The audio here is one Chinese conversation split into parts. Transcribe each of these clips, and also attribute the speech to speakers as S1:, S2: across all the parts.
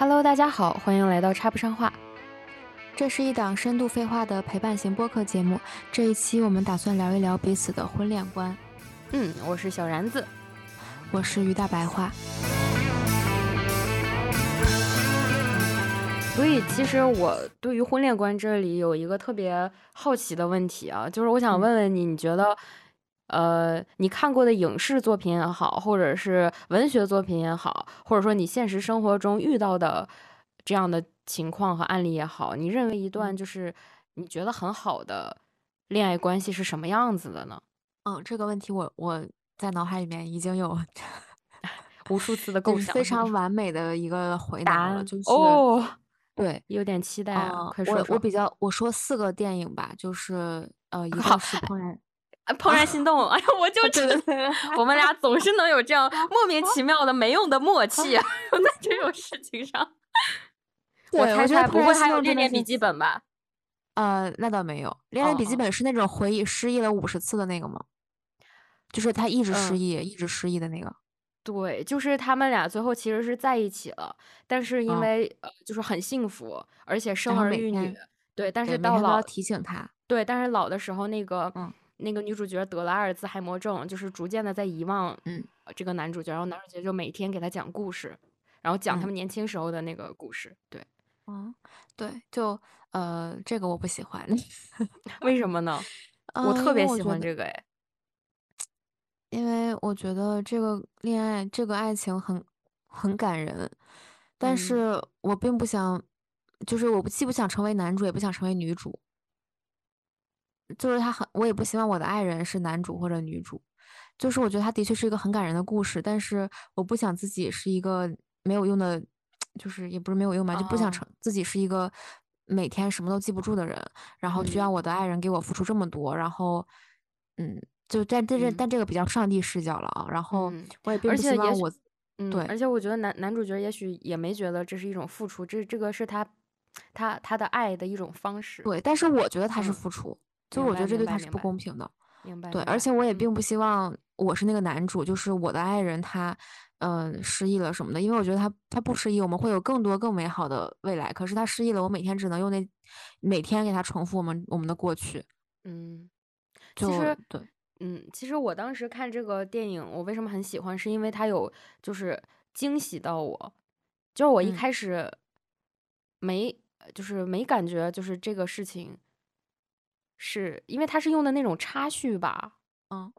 S1: Hello，大家好，欢迎来到插不上话。
S2: 这是一档深度废话的陪伴型播客节目。这一期我们打算聊一聊彼此的婚恋观。
S1: 嗯，我是小然子，
S2: 我是于大白话。
S1: 所以，其实我对于婚恋观这里有一个特别好奇的问题啊，就是我想问问你，你觉得，呃，你看过的影视作品也好，或者是文学作品也好，或者说你现实生活中遇到的这样的情况和案例也好，你认为一段就是你觉得很好的恋爱关系是什么样子的呢？
S2: 嗯，这个问题我我在脑海里面已经有
S1: 无数次的构想，
S2: 非常完美的一个回答了，就是
S1: 哦。
S2: 对，
S1: 有点期待啊！快说
S2: 说。我我比较我说四个电影吧，就是呃，一个是《怦然
S1: 怦然心动 》。哎呀，我就觉得我们俩总是能有这样 莫名其妙的没用的默契，在这种事情上。
S2: 我
S1: 猜猜不会还有《恋恋笔记本》吧？
S2: 呃，那倒没有，《恋恋笔记本》是那种回忆失忆了五十次的那个吗？就是他一直失忆，一直失忆的那个。
S1: 对，就是他们俩最后其实是在一起了，但是因为呃，就是很幸福，而且生儿育女。对，但是到老
S2: 提醒他。
S1: 对，但是老的时候，那个那个女主角得了阿尔兹海默症，就是逐渐的在遗忘
S2: 嗯
S1: 这个男主角，然后男主角就每天给他讲故事，然后讲他们年轻时候的那个故事。对，
S2: 嗯，对，就呃，这个我不喜欢，
S1: 为什么呢？我特别喜欢这个哎。
S2: 因为我觉得这个恋爱，这个爱情很很感人，但是我并不想，就是我不既不想成为男主，也不想成为女主，就是他很，我也不希望我的爱人是男主或者女主，就是我觉得他的确是一个很感人的故事，但是我不想自己是一个没有用的，就是也不是没有用吧，就不想成自己是一个每天什么都记不住的人，然后需要我的爱人给我付出这么多，然后，嗯。就但但这但这个比较上帝视角了啊，然后我也并不希望我，对，
S1: 而。且我觉得男男主角也许也没觉得这是一种付出，这这个是他他他的爱的一种方式，
S2: 对，但是我觉得他是付出，就是我觉得这对他是不公平的，
S1: 明白？
S2: 对，而且我也并不希望我是那个男主，就是我的爱人他嗯失忆了什么的，因为我觉得他他不失忆，我们会有更多更美好的未来，可是他失忆了，我每天只能用那每天给他重复我们我们的过去，
S1: 嗯，
S2: 其
S1: 实
S2: 对。
S1: 嗯，其实我当时看这个电影，我为什么很喜欢，是因为他有就是惊喜到我，就是我一开始没就是没感觉，就是这个事情是因为他是用的那种插叙吧，
S2: 嗯，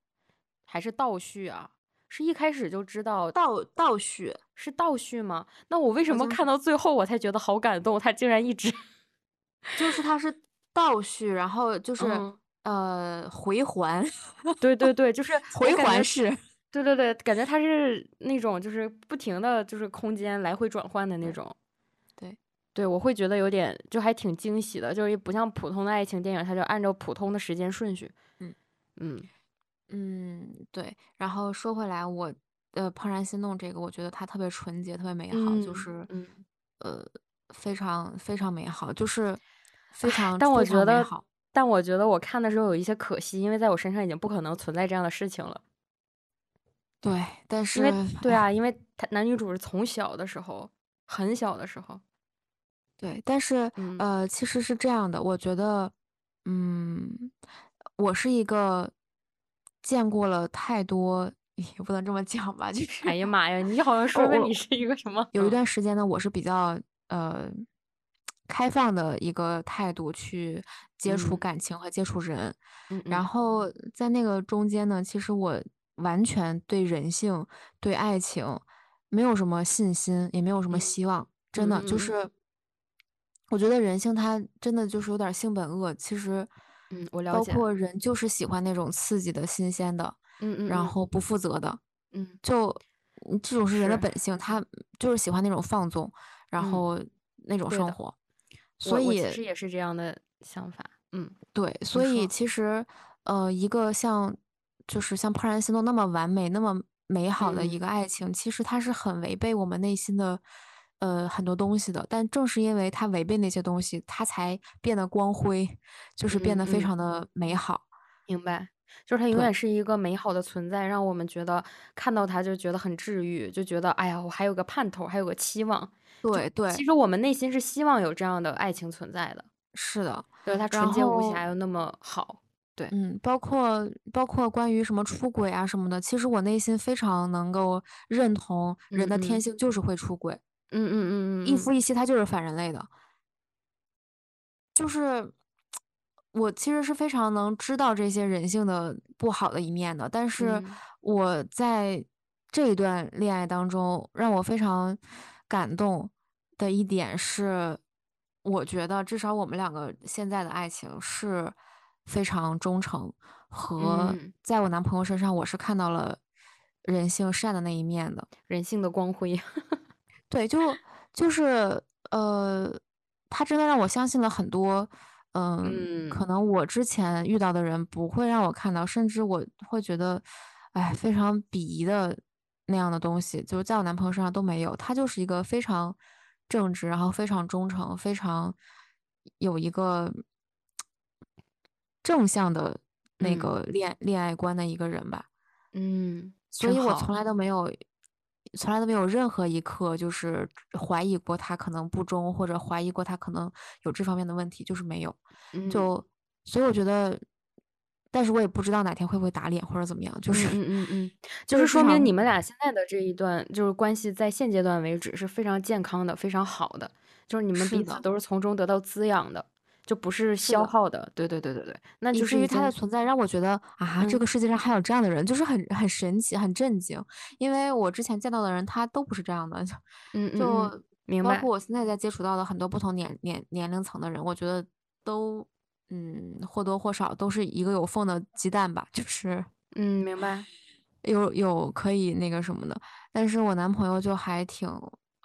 S1: 还是倒叙啊？是一开始就知道
S2: 倒倒叙
S1: 是倒叙吗？那我为什么看到最后我才觉得好感动？他竟然一直
S2: 就是他是倒叙，然后就是。呃，回环，
S1: 对对对，就是
S2: 回环式，
S1: 对对对，感觉他是那种就是不停的就是空间来回转换的那种，
S2: 对
S1: 对，我会觉得有点就还挺惊喜的，就是不像普通的爱情电影，它就按照普通的时间顺序，
S2: 嗯
S1: 嗯
S2: 嗯，对。然后说回来，我呃，怦然心动这个，我觉得它特别纯洁，特别美好，就是呃，非常非常美好，就是非常，
S1: 但我觉得。
S2: 好。
S1: 但我觉得我看的时候有一些可惜，因为在我身上已经不可能存在这样的事情了。
S2: 对，但是
S1: 因为对啊，因为他男女主是从小的时候，很小的时候。
S2: 对，但是呃，其实是这样的，我觉得，嗯，我是一个见过了太多，也不能这么讲吧，就是，
S1: 哎呀妈呀，你好像说的你是一个什么？
S2: 有一段时间呢，我是比较呃。开放的一个态度去接触感情和接触人，然后在那个中间呢，其实我完全对人性、对爱情没有什么信心，也没有什么希望。真的就是，我觉得人性它真的就是有点性本恶。其实，
S1: 嗯，我了
S2: 解。包括人就是喜欢那种刺激的新鲜的，
S1: 嗯嗯，
S2: 然后不负责的，
S1: 嗯，
S2: 就这种是人的本性，他就是喜欢那种放纵，然后那种生活。所以
S1: 其实也是这样的想法，嗯，
S2: 对，所以其实，呃，一个像就是像《怦然心动》那么完美、那么美好的一个爱情，其实它是很违背我们内心的，呃，很多东西的。但正是因为他违背那些东西，他才变得光辉，就是变得非常的美好。
S1: 明白。就是他永。远是一个美好的存在，让我们觉得看到他就觉得很治愈，就觉得，哎呀，我还有个盼头，还有个期望。
S2: 对对。
S1: 其实我们内心是希望有这样的爱情存在的。
S2: 是的，
S1: 对，它
S2: 然
S1: 纯洁无瑕又那么好，对。
S2: 嗯，包括包括关于什么出轨啊什么的，其实我内心非常能够认同人的天。性就是会出轨。
S1: 嗯嗯嗯嗯嗯嗯。
S2: 一夫一妻他就是反人类的。就是我其实是非常能知道这些人性的不好的一面的，但是
S1: 嗯。
S2: 我在这一段恋爱当中，让我非常感动的一点是，我觉得至少我们两个现在的爱情是非常忠诚，和
S1: 嗯。
S2: 在我男朋友身上，我是看到了人性善的那一面的。
S1: 人性的光辉。
S2: 对，就就是呃，他真的让我相信了很多，嗯，可
S1: 嗯。
S2: 能我之前遇到的人不会让我看到，甚至我会觉得，哎，非常鄙夷的那样的东西，就是在我男朋友身上都没有。他就是一个非常正直，然后非常忠诚，非常有一个正向的那
S1: 嗯。
S2: 个恋恋爱观的一个人吧。
S1: 嗯，
S2: 所以我从。来都没有从来都没有任何一刻就是怀疑过他可能不忠，或者怀疑过他可能有这方面的问题，就是没有。
S1: 嗯。
S2: 就所以我觉得但是我也不知道哪天会不会打脸或者怎么样，就是
S1: 嗯嗯嗯就
S2: 是
S1: 说明你们俩现在的这一段就是关系在现阶段为止是非常健康的，非常好的。就是你们。彼此都是从中得到滋养的，就不是。消耗的。对对对对对，那
S2: 就是因为他的存在让我觉得，啊，这
S1: 嗯。
S2: 个世界上还有这样的人，就是很很神奇、很震惊。因为我之前见到的人，他都不是这样的，就
S1: 嗯嗯嗯，
S2: 就
S1: 明白。
S2: 包括我现在在接触到的很多不同年年年龄层的人，我觉得都嗯，或多或少都是一个有缝的鸡蛋吧，就是
S1: 嗯，明白。
S2: 有有可以那个什么的。但是我男朋友就还挺，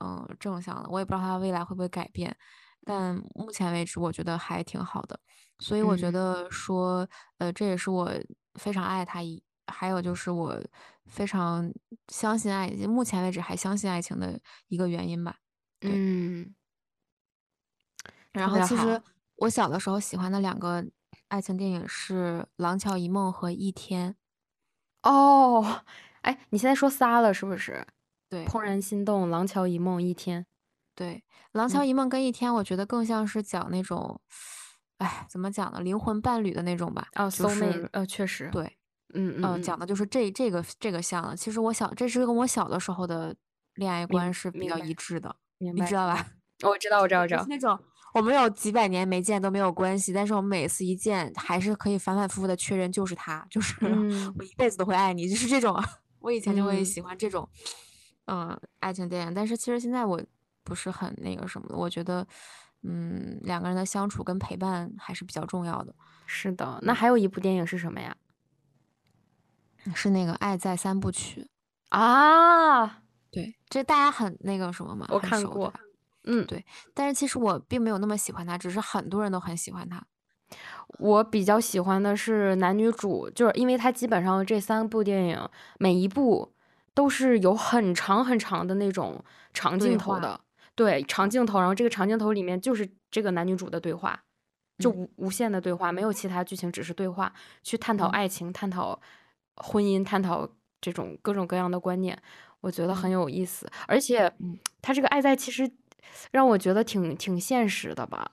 S2: 嗯，正向的，我也不知道他未来会不会改变，
S1: 嗯。
S2: 但目前为止我觉得还挺好的。所以我觉
S1: 嗯。
S2: 得说，呃，这也是我非常爱他一还有就是我非常相信爱目前为止还相信爱情的一个原因吧，对。
S1: 嗯。
S2: 然后其实。我小的时候喜欢的两个爱情电影是《廊桥遗梦》和《一天》。
S1: 哦，哎，你现在说仨了是不是？
S2: 对。
S1: 怦然心动、廊桥遗梦、一天。
S2: 对，《廊桥
S1: 嗯。
S2: 遗梦》跟《一天》我觉得更像是讲那种，哎，怎么讲呢？灵魂伴侣的那种吧，
S1: 哦
S2: 就是
S1: 呃，确实。
S2: 对，呃，
S1: 嗯嗯嗯。
S2: 讲的就是这这个这个像的。其实我小这是跟我小的时候的恋爱观是比较，一致的，你知道吧？
S1: 我知道我知道我知道。
S2: 那种我们有几百年没见都没有关系，但是我们每次一见还是可以反反复复的确认就是他，就是
S1: 嗯。
S2: 我一辈子都会爱你，就是这种。我以前就会
S1: 嗯。
S2: 喜欢这种，呃，爱情电影。但是其实现在我不是很那个什么，我觉得，嗯，两个人的相处跟陪伴还是比较重要的。
S1: 是的，那
S2: 嗯。
S1: 还有一部电影是什么呀？
S2: 是那个《爱在三部曲》。
S1: 啊！
S2: 对，这大家很那个什么嘛，
S1: 我看过，嗯。
S2: 对，但是其实我并没有那么喜欢他，只是很多人都很喜欢他。
S1: 我比较喜欢的是男女主，就是因为他基本上这三部电影，每一部都是有很长很长的那种长。镜头的。对，长镜头，然后这个长镜头里面就是这个男女主的对话，就
S2: 嗯。
S1: 无无限的对话，没有其他剧情，只是对话，去探讨
S2: 嗯。
S1: 爱情，探讨婚姻，探讨这种各种各样的观念，我觉得很
S2: 嗯。
S1: 有意思。而且他。这个爱在其实让我觉得挺挺现实的吧，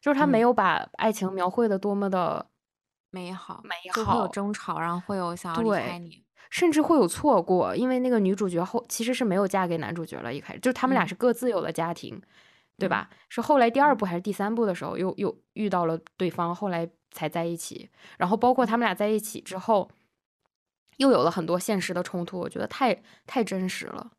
S1: 就是他没
S2: 嗯。
S1: 有把爱情描绘的多么的
S2: 美好，
S1: 美
S2: 就会有。争吵，然后会有想要离开，你。
S1: 甚至会有错过，因为那个女主角后其实是没有嫁给男主角了，一开始，就他们俩
S2: 嗯。
S1: 是各自有了家庭，对
S2: 嗯。
S1: 吧？是后来第2
S2: 嗯。
S1: 部还是第三部的时候，又又遇到了对方，后来才在一起。然后包括
S2: 嗯。
S1: 他们俩在一起之后，又有了很多现实的冲突，我觉得太太真实了。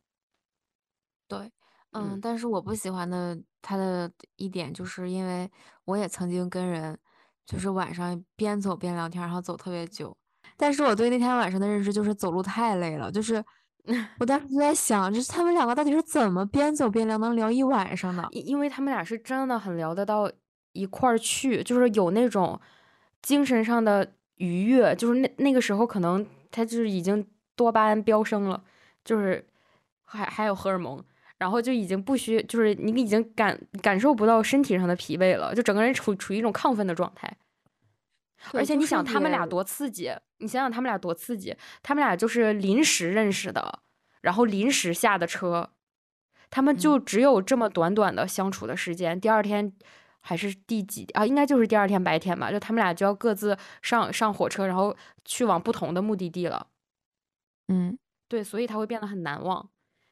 S2: 对，嗯，
S1: 嗯。
S2: 但是我不喜欢的他的一点就是因为我也曾经跟人就是晚上边走边聊天，然后走特别久。但是我对那天晚上的认知就是走路太累了，就是 我当时就在想，就是他们两个到底是怎么边走边聊能聊一晚上的。
S1: 因因为他们俩是真的很聊得到一块儿去，就是有那种精神上的愉悦，就是那那个时候可能他就是已经多巴胺飙升了，就是还还有荷尔蒙，然后就已经不需就是你已经感感受不到身体上的疲惫了，就整个人处处于一种亢奋的状态。而且你想他们俩多刺激，你想想他们俩多刺激，他们俩就是临时认识的，然后临时下的车，他们就只有这么短短的相处的时间，第二天还是第几啊？应该就是第二天白天吧，就他们俩就要各自上上火车，然后去往不同的目的地了。
S2: 嗯，
S1: 对，所以他会变得很难忘，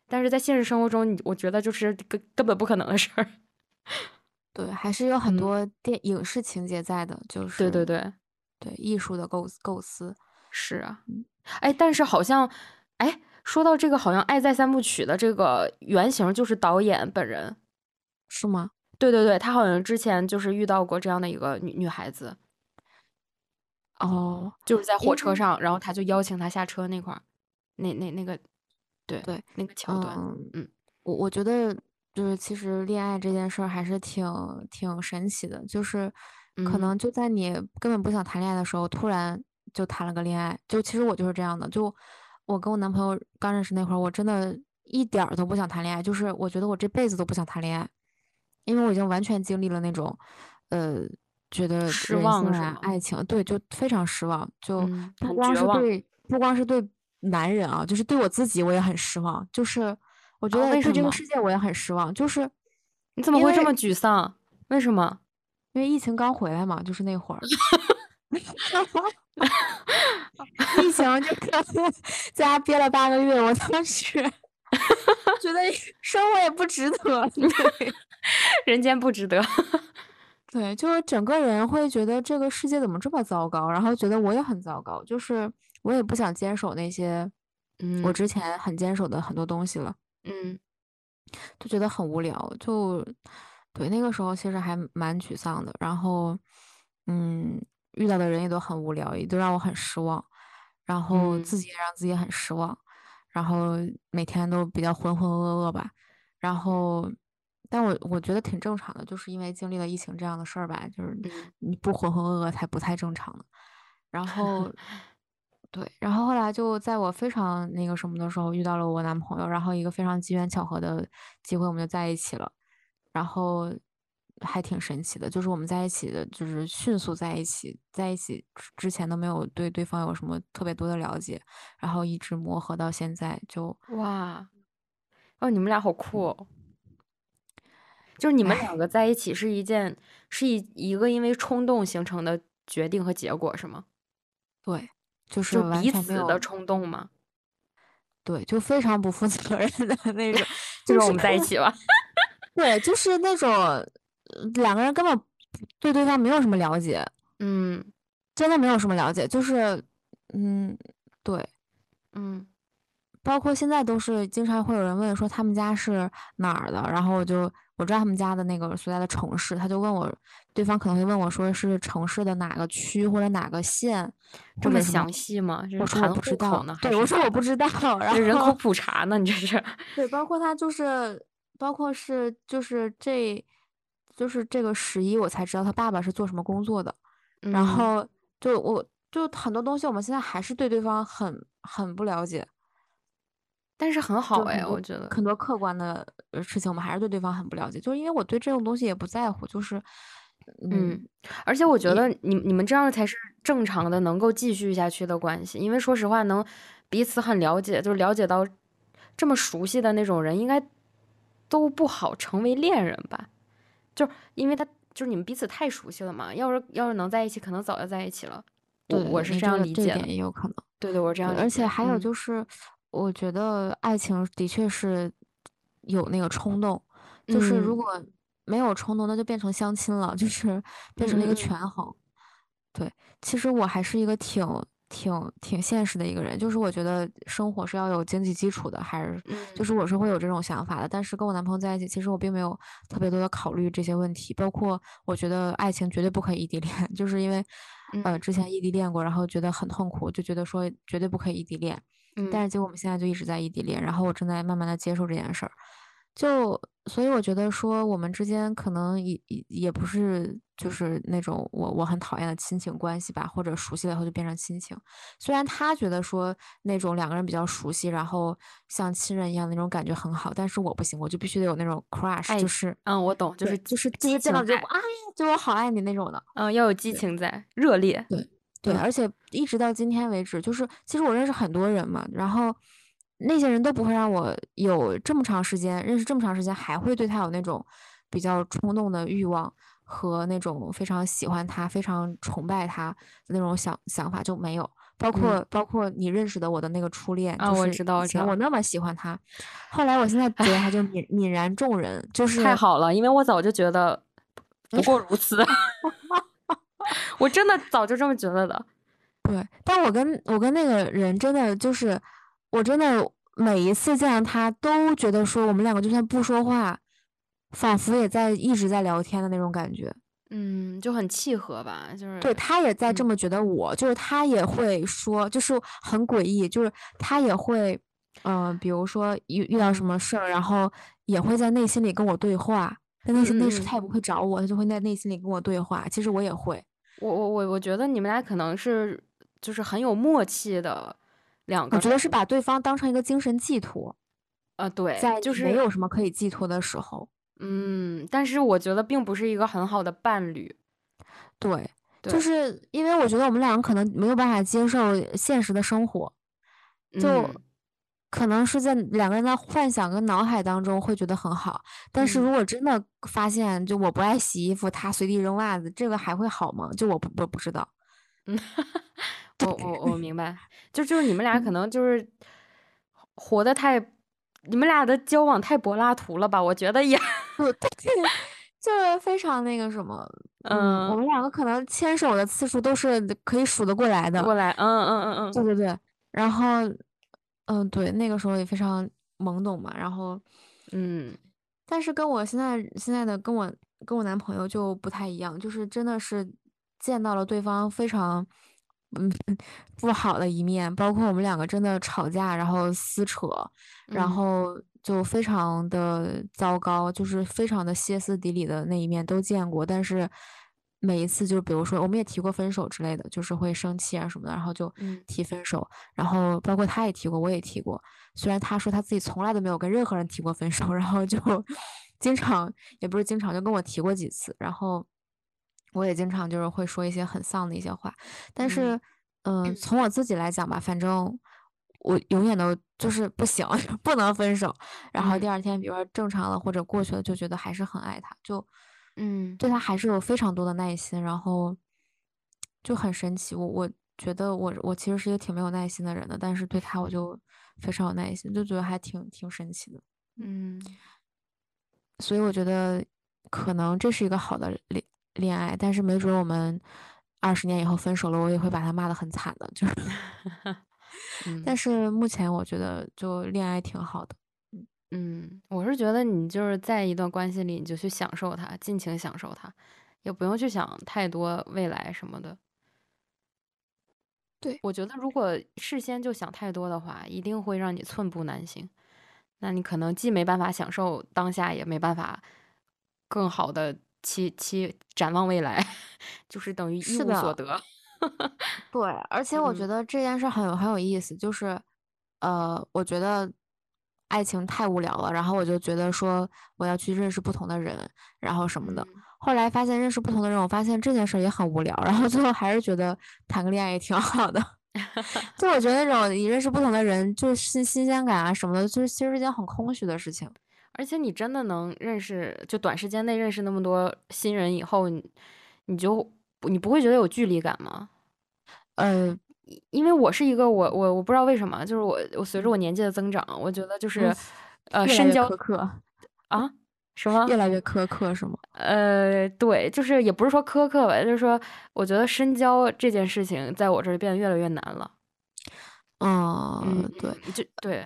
S1: 但是在现实生活中，你我觉得就是根根本不可能的事儿。
S2: 对，还是有很多电影视情节在的，就是
S1: 对对对
S2: 对艺术的构构思
S1: 是啊，哎，但是好像哎，说到这个，好像《爱在三部曲》的这个原型就是导演本人，
S2: 是吗？
S1: 对对对，他好像之前就是遇到过这样的一个女女孩子，
S2: 哦，
S1: 就是在火车上，然后他就邀请她下车那块儿，那那那个，对
S2: 对，
S1: 那个桥段，嗯，
S2: 我我觉得。就是其实恋爱这件事儿还是挺挺神奇的，就是可能就在你根本不想谈恋爱的时候，突然就谈了个恋爱。就其实我就是这样的，就我跟我男朋友刚认识那会儿，我真的一点儿都不想谈恋爱，就是我觉得我这辈子都不想谈恋爱，因为我已经完全经历了那种，呃，觉得
S1: 失望
S2: 啊，爱情，对，就非常失望，就不光是对不光是对男人啊，就是对我自己我也很失望，就是。我觉得对这个世界我也很失望，就是
S1: 你怎么会这么沮丧？为什么？
S2: 因为疫情刚回来嘛，就是那会儿，疫情就 在家憋了八个月，我当时 觉得生活也不值得，
S1: 人间不值得。
S2: 对，就是整个人会觉得这个世界怎么这么糟糕，然后觉得我也很糟糕，就是我也不想坚守那些嗯我之前很坚守的很多东西了。
S1: 嗯，
S2: 就觉得很无聊，就对那个时候其实还蛮沮丧的。然后，嗯，遇到的人也都很无聊，也都让我很失望。然后自己也让自己很失望。然后每天都比较浑浑噩噩吧。然后，但我我觉得挺正常的，就是因为经历了疫情这样的事儿吧，就是你不浑浑噩噩才不太正常呢。然后。对，然后后来就在我非常那个什么的时候遇到了我男朋友，然后一个非常机缘巧合的机会，我们就在一起了，然后还挺神奇的，就是我们在一起的，就是迅速在一起，在一起之前都没有对对方有什么特别多的了解，然后一直磨合到现在，就
S1: 哇，哦，你们俩好酷哦，就是你们两个在一起是一件是一一个因为冲动形成的决定和结果是吗？
S2: 对。就是
S1: 彼此的冲动吗？
S2: 对，就非常不负责任的那种，
S1: 就
S2: 是
S1: 我们在一起了。
S2: 对，就是那种两个人根本对对方没有什么了解，
S1: 嗯，
S2: 真的没有什么了解，就是嗯，对，
S1: 嗯。
S2: 包括现在都是经常会有人问说他们家是哪儿的，然后我就我知道他们家的那个所在的城市，他就问我，对方可能会问我说是城市的哪个区或者哪个县，
S1: 这么详细吗？
S2: 我说我不知道
S1: 呢。
S2: 对，我说我不知道。然后
S1: 人口普查呢？你这是？
S2: 对，包括他就是，包括是就是这，就是这个十一我才知道他爸爸是做什么工作的，然后就我就很多东西我们现在还是对对方很很不了解。
S1: 但是很好哎，我觉得
S2: 很多客观的事情，我们还是对对方很不了解，就是因为我对这种东西也不在乎，就是嗯，
S1: 而且我觉得你你们这样才是正常的，能够继续下去的关系。因为说实话，能彼此很了解，就是了解到这么熟悉的那种人，应该都不好成为恋人吧？就是因为他就是你们彼此太熟悉了嘛。要是要是能在一起，可能早就在一起了。我我是这样理解的，
S2: 也有可能。
S1: 对对，我是这样。
S2: 而且还有就是。我觉得爱情的确是有那个冲动，就是如果没有冲动，那就变成相亲了，就是变成了一个权衡。对，其实我还是一个挺挺挺现实的一个人，就是我觉得生活是要有经济基础的，还是就是我是会有这种想法的。但是跟我男朋友在一起，其实我并没有特别多的考虑这些问题，包括我觉得爱情绝对不可以异地恋，就是因为呃之前异地恋过，然后觉得很痛苦，就觉得说绝对不可以异地恋。但是结果我们现在就一直在异地恋，然后我正在慢慢的接受这件事儿，就所以我觉得说我们之间可能也也也不是就是那种我我很讨厌的亲情关系吧，或者熟悉了以后就变成亲情。虽然他觉得说那种两个人比较熟悉，然后像亲人一样那种感觉很好，但是我不行，我就必须得有那种 crush，就是
S1: 嗯，我懂，就是
S2: 就是第一见到就哎呀，就我好爱你那种的。
S1: 嗯，要有激情在，热烈。
S2: 对对，而且一直到今天为止，就是其实我认识很多人嘛，然后。那些人都不会让我有这么长时间认识，这么长时间还会对他有那种比较冲动的欲望和那种非常喜欢他、非常崇拜他的那种想想法就没有。包括包括你认识的我的那个初恋，
S1: 啊，我知道，
S2: 我那么喜欢他，后来我现在觉得他就 泯泯然众人，就是
S1: 太好了，因为我早就觉得不过如此 我真的早就这么觉得的。
S2: 对，但我跟我跟那个人真的就是。我真的每一次见到他，都觉得说我们两个就算不说话，仿佛也在一直在聊天的那种感觉。
S1: 嗯，就很契合吧，就是
S2: 对他也在这么觉得我，就是他也会说，就是很诡异，就是他也会，嗯，比如说遇遇到什么事儿，然后也会在内心里跟我对话。但那些那时他也不会找我，他就会在内心里跟我对话。其实我也会，
S1: 我我我我觉得你们俩可能是就是很有默契的。两个，
S2: 我觉得是把对方当成一个精神寄托，
S1: 呃，对，
S2: 在
S1: 就是
S2: 没有什么可以寄托的时候，
S1: 嗯，但是我觉得并不是一个很好的伴侣，
S2: 对，就。是因为我觉得我们两个可能没有办法接受现实的生活，就可能是在两个人的幻想跟脑海当中会觉得很好，但是如果真的发现就我不爱洗衣服，他随地扔袜子，这个还会好吗？就我不我不知道，
S1: 嗯。我我我明白，就就是你们俩可能就是活的太，你们俩的交往太柏拉图了吧？我觉得也，
S2: 对，就是非常那个什么，嗯，我们两个可能牵手的次数都是可以数得过来的，
S1: 过来，嗯嗯嗯嗯，
S2: 对对对，然后，嗯，对，那个时候也非常懵懂嘛，然后，
S1: 嗯，
S2: 但是跟我现在现在的跟我跟我男朋友就不太一样，就是真的是见到了对方非常。嗯，不好的一面，包括我们两个真的吵架，然后撕扯，然后就非常的糟糕，就是非常的歇斯底里的那一面都见过。但是每一次，就比如说，我们也提过分手之类的，就是会生气啊什么的，然后就提分手。然后包括他也提过，我也提过。虽然他说他自己从来都没有跟任何人提过分手，然后就 经常也不是经常就跟我提过几次，然后。我也经常就是会说一些很丧的一些话，但是，嗯，从我自己来讲吧，反正我永远都就是不行，不能分手。然后第二天，比如说正常了或者过去了，就觉得还是很爱他，就，
S1: 嗯，
S2: 对他还是有非常多的耐心，然后就很神奇。我我觉得我我其实是一个挺没有耐心的人的，但是对他我就非常有耐心，就觉得还挺挺神奇的。
S1: 嗯，
S2: 所以我觉得可能这是一个好的恋。爱，但是没准我们二十年以后分手了，我也会把他骂得很惨的，就是。但是目前我觉得就恋爱挺好的，
S1: 嗯嗯，我是觉得你就是在一段关系里，你就去享受它，尽情享受它，也不用去想太多未来什么的。
S2: 对，
S1: 我觉得如果事先就想太多的话，一定会让你寸步难行。那你可能既没办法享受当下，也没办法更好的。期期展望未来，就是等于一无所得。
S2: 对，而且我觉得这件事很有很有意思，就是，呃，我觉得爱情太无聊了，然后我就觉得说我要去认识不同的人，然后什么的。后来发现认识不同的人，我发现这件事也很无聊，然后最后还是觉得谈个恋爱也挺好的。就我觉得那种你认识不同的人，就是新新鲜感啊什么的，就是其实是件很空虚的事情。
S1: 而且你真的能认识，就短时间内认识那么多新人以后，你你就你不会觉得有距离感吗？
S2: 呃，
S1: 因为我是一个我我我不知道为什么，就是我我随着我年纪的增长，我觉得就是呃深交
S2: 苛刻
S1: 啊什么
S2: 越来越苛刻是吗？
S1: 呃，对，就是也不是说苛刻吧，就是说我觉得深交这件事情在我这儿变得越来越难了。
S2: 嗯，对，
S1: 就对。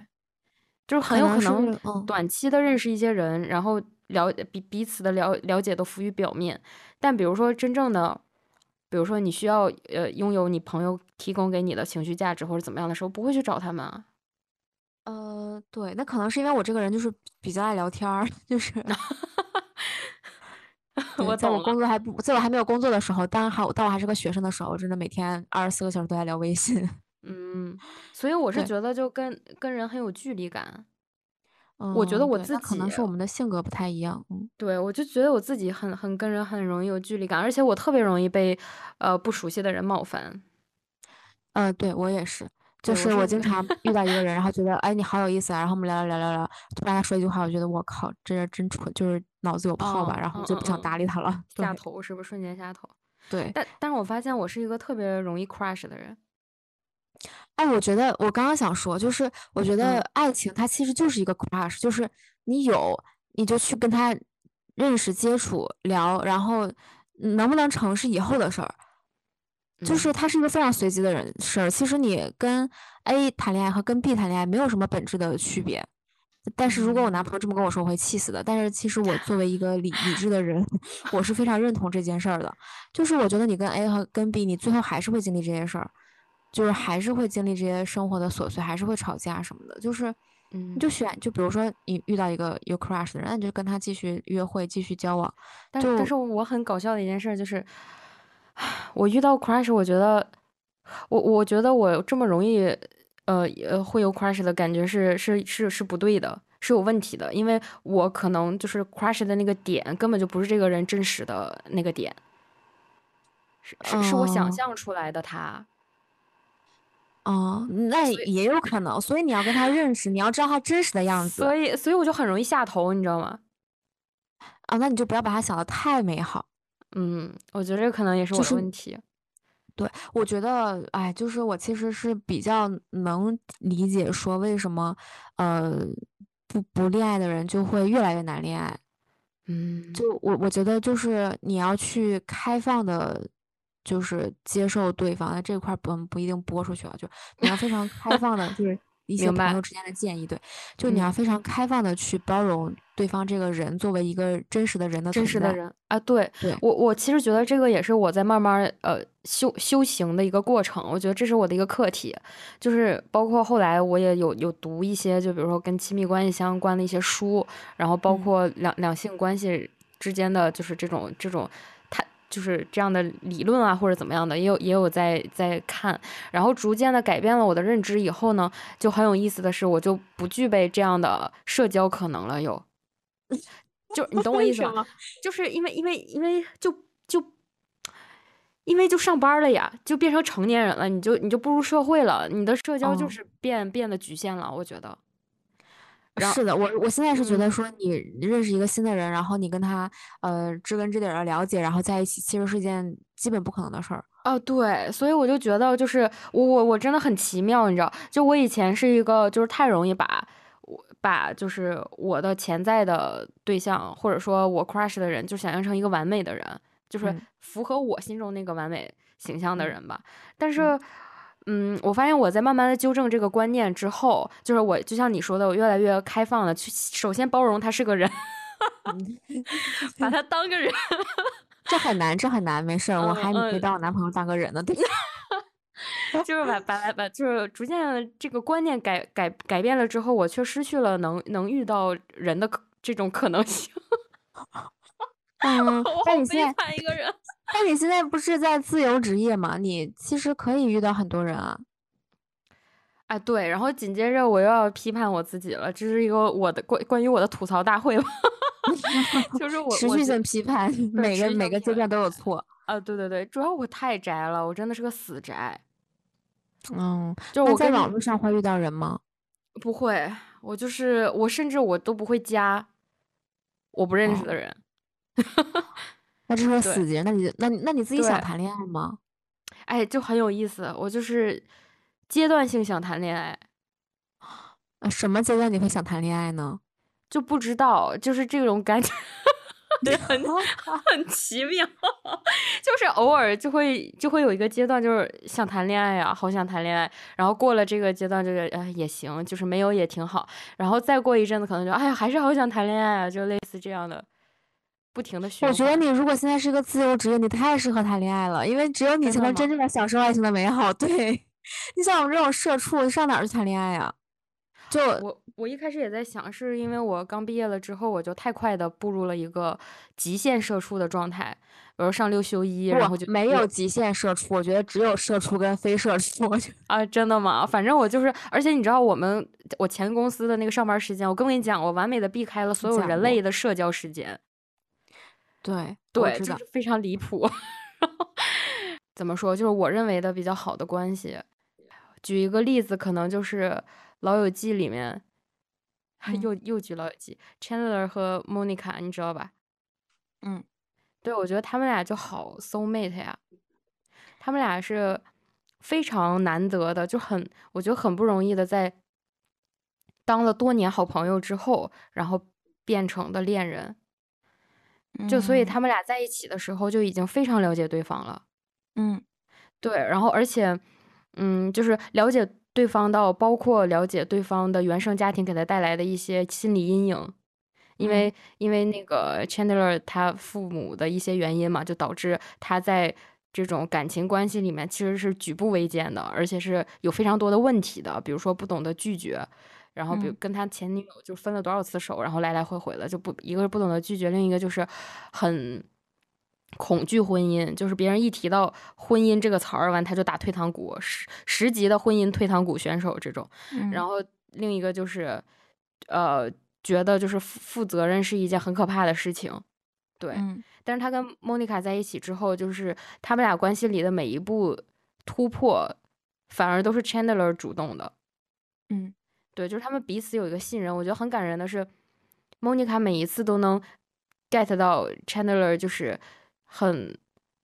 S1: 就是很有可能短期的认识一些人，然后了彼彼此的了了解都浮于表面。但比如说真正的，比如说你需要呃拥有你朋友提供给你的情绪价值或者怎么样的时候，不会去找他们啊。
S2: 呃，对，那可能是因为我这个人就是比较爱聊天儿，就是，
S1: 我
S2: 在我工作还不在我还没有工作的时候，当然还但我还是个学生的时候，真的每天二十四个小时都在聊微信。
S1: 嗯，所以我是觉得就跟跟人很有距离感。我觉
S2: 嗯，
S1: 得我，自己，
S2: 可能是我们的性格不太一样，嗯。
S1: 对，我就觉得我自己很很跟人很容易有距离感，而且我特别容易被呃不熟悉的人冒犯。
S2: 呃，对，我也是，就是
S1: 是
S2: 我经常遇到一个人，然后觉得，哎，你好有意思啊，然后我们聊聊聊聊聊，突然他说一句话，我觉得我靠，这人真蠢，就是脑子有泡吧，
S1: 嗯
S2: 然后我就不想
S1: 嗯嗯嗯，
S2: 搭理他了。对
S1: 下头是不是瞬间下头？
S2: 对，
S1: 但但是我发现我是一个特别容易 crush 的人。
S2: 哎，我觉得我刚刚想说，就是我觉得
S1: 嗯
S2: 爱情它其实就是一个 crush，就是你有你就去跟他认识、接触、聊，然后能不能成是以后的事儿。就是
S1: 嗯
S2: 他是一个非常随机的人事儿。其实你跟 A 谈恋爱和跟 B 谈恋爱没有什么本质的区别。但是如果我男
S1: 嗯
S2: 朋友这么跟我说，我会气死的。但是其实我作 为一个理理智的人，我是非常认同这件事儿的。就是我觉得你跟 A 和跟 B，你最后还是会经历这些事儿，就是还是会经历这些生活的琐碎，还是会吵架什么的。就是你
S1: 嗯，
S2: 就选，就比如说你遇到一个有 crush 的人，那你就跟他继续约会，继续交往。
S1: 但是但是我很搞笑的一件事就是，我遇到 crush，我觉得我我觉得我这么容易呃呃会有 crush 的感觉是是是是不对的，是有问题的，因为我可能就是 crush 的那个点根本就不是这个人真实的那个点，是是是我想
S2: 嗯。
S1: 象出来的他，
S2: 哦，那也有可能，所以你要跟他认识，你要知道他真实的样子
S1: 所以所以我就很容易下头，你知道吗？
S2: 啊，那你就不要把他想的太美好。
S1: 嗯，我觉得这可能也是我的
S2: 就是
S1: 问题。
S2: 对，我觉得，哎，就是我其实是比较能理解说为什么，呃，不不恋爱的人就会越来越难恋爱。
S1: 嗯
S2: 就我我觉得就是你要去开放的，就是接受对方，那这块儿不不一定播出去啊，就你要非常开放的，就是 一些。朋友之间的建议，对，就你要
S1: 嗯。
S2: 非常开放的去包容对方这个人作为一个真实的人的
S1: 真实的人啊，对，
S2: 对，
S1: 我我其实觉得这个也是我在慢慢呃修修行的一个过程，我觉得这是我的一个课题，就是包括后来我也有有读一些，就比如说跟亲密关系相关的一些书，然后包
S2: 嗯
S1: 括两两性关系之间的就是这种这种它就是这样的理论啊或者怎么样的，也有也有在在看，然后逐渐的改变了我的认知以后呢，就很有意思的是，我就不具备这样的社交可能了，又。就你懂我意思吧？
S2: 为什么？
S1: 就是因为因为因为就就因为就上班了呀，就变成成年人了，你就你就步入社会了，你的社交就
S2: 嗯。
S1: 是变变得局限了，我觉得。然后，
S2: 是的，我我现在是觉得
S1: 嗯，
S2: 说你认识一个新的人，然后你跟他呃知根知底的了解，然后在一起，其实是件基本不可能的事儿。
S1: 哦，对，所以我就觉得就是我我我真的很奇妙，你知道，就我以前是一个就是太容易把我把就是我的潜在的对象或者说我 crush 的人就想象成一个完美的人，就是
S2: 嗯
S1: 符合我心中那个完美形象的
S2: 嗯
S1: 人吧。但
S2: 嗯
S1: 是，嗯，我发现我在慢慢的纠正这个观念之后，就是我就像你说的，我越来越开放了去首先包容他是个人，
S2: 嗯，
S1: 把他当个人，
S2: 这很难，这很难，没事儿，我还没
S1: 嗯嗯，
S2: 当我男朋友当个人呢，对。
S1: 就是把把把就是逐渐这个观念改改改变了之后，我却失去了能能遇到人的可这种可能性。
S2: 嗯，
S1: 我好悲
S2: 那你现在，
S1: 惨一个人。
S2: 那你现在不是在自由职业吗？你其实可以遇到很多人啊。
S1: 哎，对，然后紧接着我又要批判我自己了，这是一个我的关关于我的吐槽大会吧，就是我
S2: 持续性批判，每个每个阶段都有错。
S1: 啊，对对对，主要我太宅了，我真的是个死宅，
S2: 嗯，
S1: 就是我
S2: 在网络上会遇到人吗？
S1: 不会，我就是我甚至我都不会加我不认识
S2: 哦，
S1: 的人，
S2: 那这是
S1: 对
S2: 死结，那你那你那你自己想，谈恋爱吗？
S1: 哎，就很有意思，我就是阶段性想谈恋爱。
S2: 啊，什么阶段你会想谈恋爱呢？
S1: 就不知道，就是这种感觉 对，很 很奇妙，就是偶尔就会就会有一个阶段，就是想谈恋爱啊，好想谈恋爱，然后过了这个阶段，就是呃也行，就是没有也挺好，然后再过一阵子，可能就哎呀，还是好想谈恋爱啊，就类似这样的，不停的学
S2: 我觉得，你如果现在是个自由职业，你太适合谈恋爱了，因为只有你才能真？正的享受爱情的美好。对，你像我们这种社畜，上哪儿去谈恋爱呀？就
S1: 我我一开始也在想，是因为我刚毕业了之后，我就太快的步入了一个极限社畜的状态，比如上六休一，然后就
S2: 没有极限社畜，我觉得只有社畜跟非社畜。
S1: 啊，真的吗？反正我就是，而且你知道我们我前公司的那个上班时间，我跟你讲，我完美的避开了所有人类的社交时间。
S2: 对
S1: 对，就是非常离谱。怎么说？就是我认为的比较好的关系。举一个例子，可能就是《老友记》里面，又又举《老友记》，Chandler 和 Monica，你知道吧？
S2: 嗯，
S1: 对，我觉得他们俩就好 soul mate 呀。他们俩是非常难得的，就很我觉得很不容易的，在当了多年好朋友之后，然后变成的恋人。就所以他们俩在一起的时候就已经非常了解对方了。
S2: 嗯，
S1: 对，然后而且，嗯，就是了解对方到包括了解对方的原生家庭给他带来的一些心理阴影，因为因为那个 Chandler 他父母的一些原因嘛，就导致他在这种感情关系里面其实是举步维艰的，而且是有非常多的问题的，比如说不懂得拒绝，然后比如跟他前女友就分了多少次手，然后来来回回的就不一个是不懂得拒绝，另一个就是很。恐惧婚姻，就是别人一提到婚姻这个词儿完，他就打退堂鼓，十十级的婚姻退堂鼓选手这种。然后另一个就是，呃，觉得就是负负责任是一件很可怕的事情。对，但是他跟莫妮卡在一起之后，就是他们俩关系里的每一步突破，反而都是 Chandler 主动的。
S2: 嗯，
S1: 对，就是他们彼此有一个信任。我觉得很感人的是，莫妮卡每一次都能 get 到 Chandler 就是。很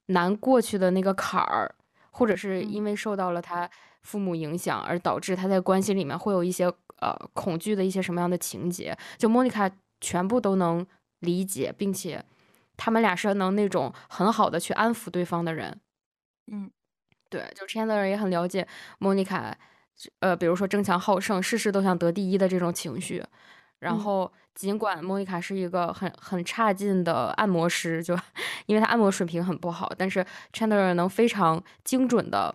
S1: 难过去的那个坎儿，或者是因为受到了他父母影响，而导致他在关系里面会有一些呃恐惧的一些什么样的情节，就莫妮卡全部都能理解，并且他们俩是能那种很好的去安抚对方的人。
S2: 嗯，
S1: 对，就 Chandler 也很了解莫妮卡，呃，比如说争强好胜、事事都想得第一的这种情绪，然后。尽管莫妮卡是一个很很差劲的按摩师，就因为他按摩水平很不好，但是 Chandler 能非常精准的，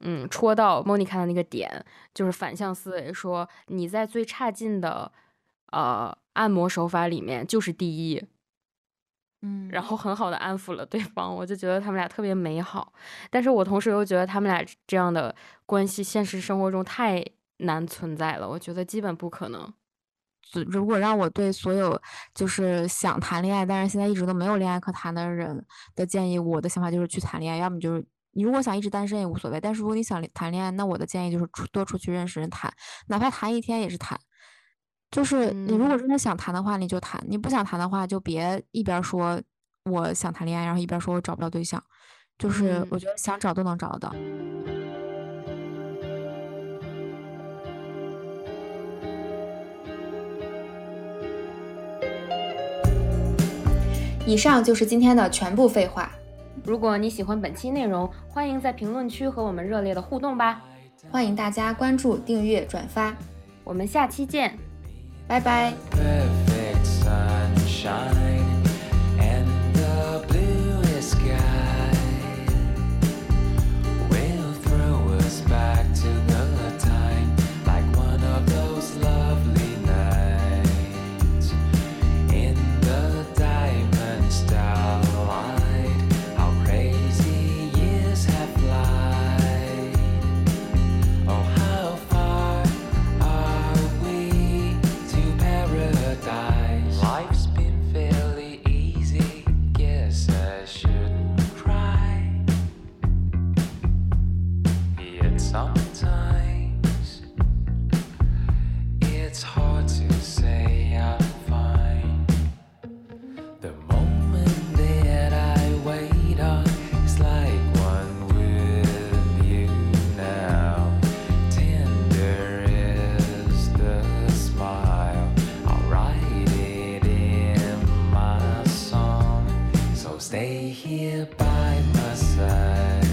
S1: 嗯，戳到莫妮卡的那个点，就是反向思维，说你在最差劲的呃按摩手法里面就是第一，
S2: 嗯，
S1: 然后很好的安抚了对方，我就觉得他们俩特别美好，但是我同时又觉得他们俩这样的关系现实生活中太难存在了，我觉得基本不可能。
S2: 如果让我对所有就是想谈恋爱，但是现在一直都没有恋爱可谈的人的建议，我的想法就是去谈恋爱。要么就是你如果想一直单身也无所谓，但是如果你想谈恋爱，那我的建议就是出多出去认识人谈，哪怕谈一天也是谈。就是你如果真的想谈的话，你就谈；你不想谈的话，就别一边说我想谈恋爱，然后一边说我找不到对象。就是我觉得想找都能找得到。
S3: 以上就是今天的全部废话。
S1: 如果你喜欢本期内容，欢迎在评论区和我们热烈的互动吧！
S3: 欢迎大家关注、订阅、转发，
S1: 我们下期见，
S3: 拜拜。
S4: here by my side.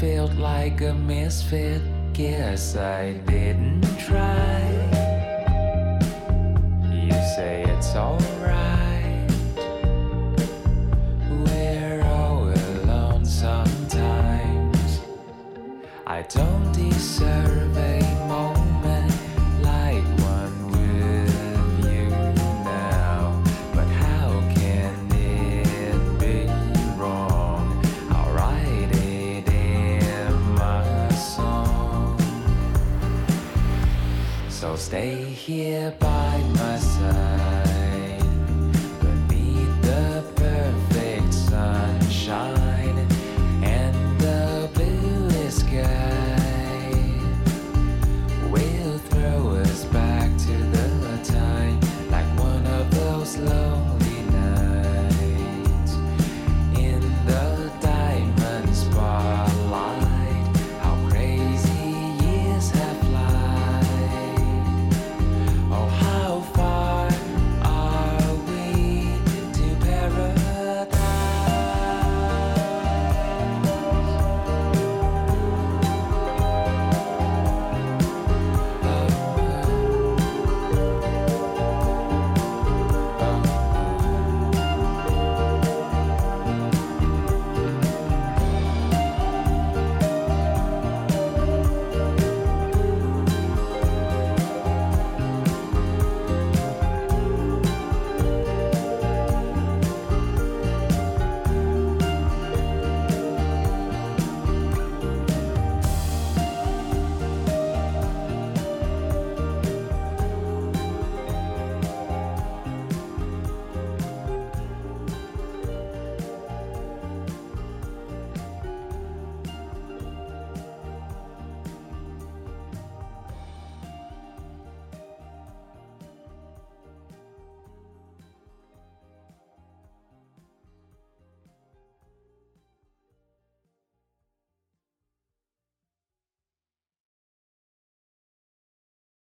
S4: felt like a misfit. Guess I didn't try. You say it's all. Yeah.